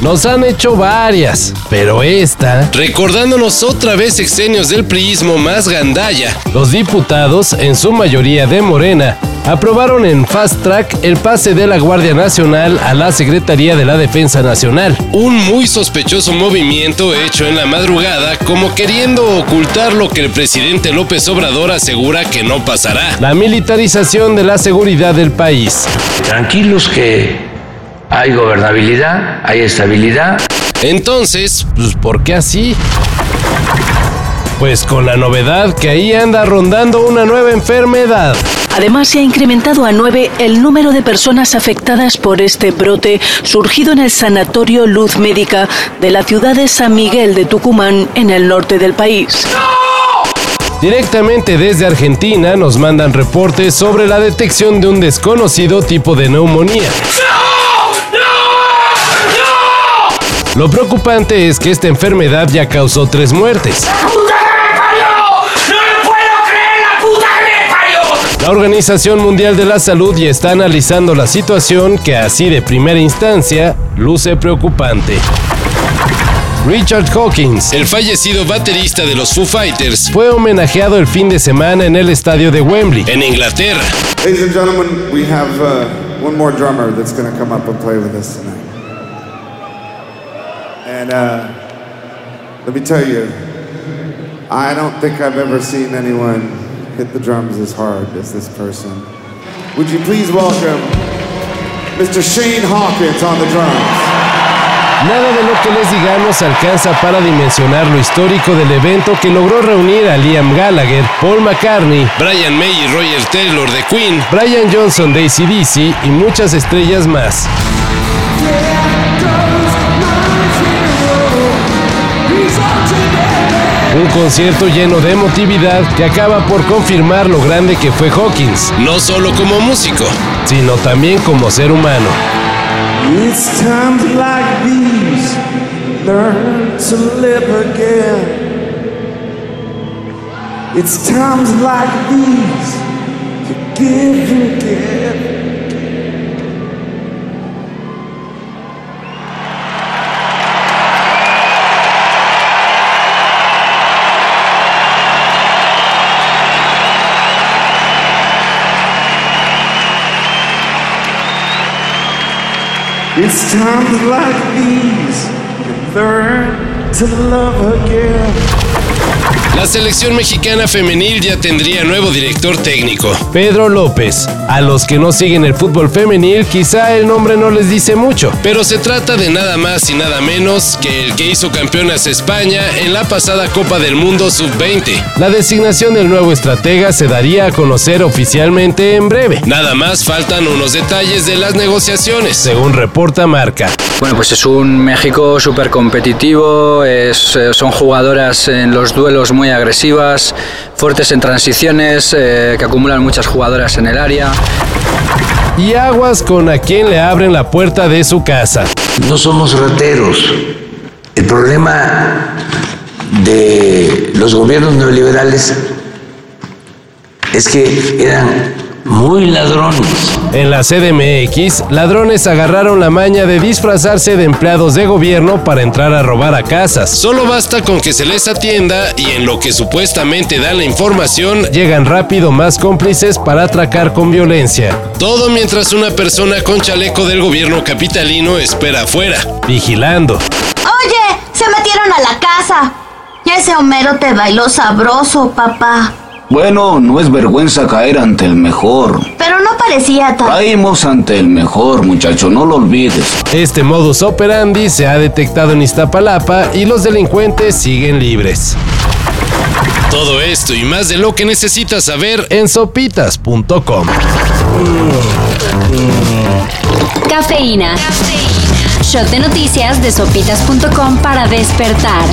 Nos han hecho varias, pero esta, Recordándonos otra vez exenios del priismo más gandalla. los diputados, en su mayoría de Morena, aprobaron en fast track el pase de la Guardia Nacional a la Secretaría de la Defensa Nacional. Un muy sospechoso movimiento hecho en la madrugada como queriendo ocultar lo que el presidente López Obrador asegura que no pasará. La militarización de la seguridad del país. Tranquilos que hay gobernabilidad, hay estabilidad. Entonces, Pues, ¿por qué así? Pues con la novedad que ahí anda rondando una nueva enfermedad. Además, se ha incrementado a nueve el número de personas afectadas por este brote surgido en el Sanatorio Luz Médica de la ciudad de San Miguel de Tucumán, en el norte del país. Directamente desde Argentina nos mandan reportes sobre la detección de un desconocido tipo de neumonía. Lo preocupante es que esta enfermedad ya causó tres muertes. La Organización Mundial de la Salud ya está analizando la situación que así de primera instancia luce preocupante. Richard Hawkins el fallecido baterista de los Foo Fighters fue homenajeado el fin de semana en el estadio de Wembley. en Inglaterra. Ladies and gentlemen, we have uh, one more drummer that's going to come up and play with us tonight. And uh, let me tell you, I don't think I've ever seen anyone hit the drums as hard as this person. Would you please welcome Mr. Shane Hawkins on the drums? Nada de lo que les digamos alcanza para dimensionar lo histórico del evento que logró reunir a Liam Gallagher, Paul McCartney, Brian May y Roger Taylor de Queen Brian Johnson de ACDC y muchas estrellas más. Un concierto lleno de emotividad que acaba por confirmar lo grande que fue Hawkins, no solo como músico, sino también como ser humano. It's times like these learn to live again. It's times like these to give and get. It's times like these you learn to love again. La selección mexicana femenil ya tendría nuevo director técnico. Pedro López. A los que no siguen el fútbol femenil, quizá el nombre no les dice mucho. Pero se trata de nada más y nada menos que el que hizo campeonas España en la pasada Copa del Mundo Sub-20. La designación del nuevo estratega se daría a conocer oficialmente en breve, Nada más faltan unos detalles de las negociaciones. según reporta Marca. Bueno, pues es un México súper competitivo, eh, son jugadoras en los duelos muy agresivas, fuertes en transiciones, eh, que acumulan muchas jugadoras en el área. Y aguas con a quien le abren la puerta de su casa. No somos rateros. El problema de los gobiernos neoliberales es que eran muy ladrones. En la CDMX, ladrones agarraron la maña de disfrazarse de empleados de gobierno para entrar a robar a casas. Solo basta con que se les atienda y en lo que supuestamente dan la información, Llegan rápido más cómplices para atracar con violencia, todo mientras una persona con chaleco del gobierno capitalino espera afuera. vigilando. Oye, se metieron a la casa. Ese Homero te bailó sabroso, papá. Bueno, no es vergüenza caer ante el mejor. Pero no parecía tan... Caímos ante el mejor, muchacho, no lo olvides. Este modus operandi se ha detectado en Iztapalapa y los delincuentes siguen libres. Todo esto y más de lo que necesitas saber En sopitas.com. Cafeína. Shot de noticias de sopitas.com para despertar.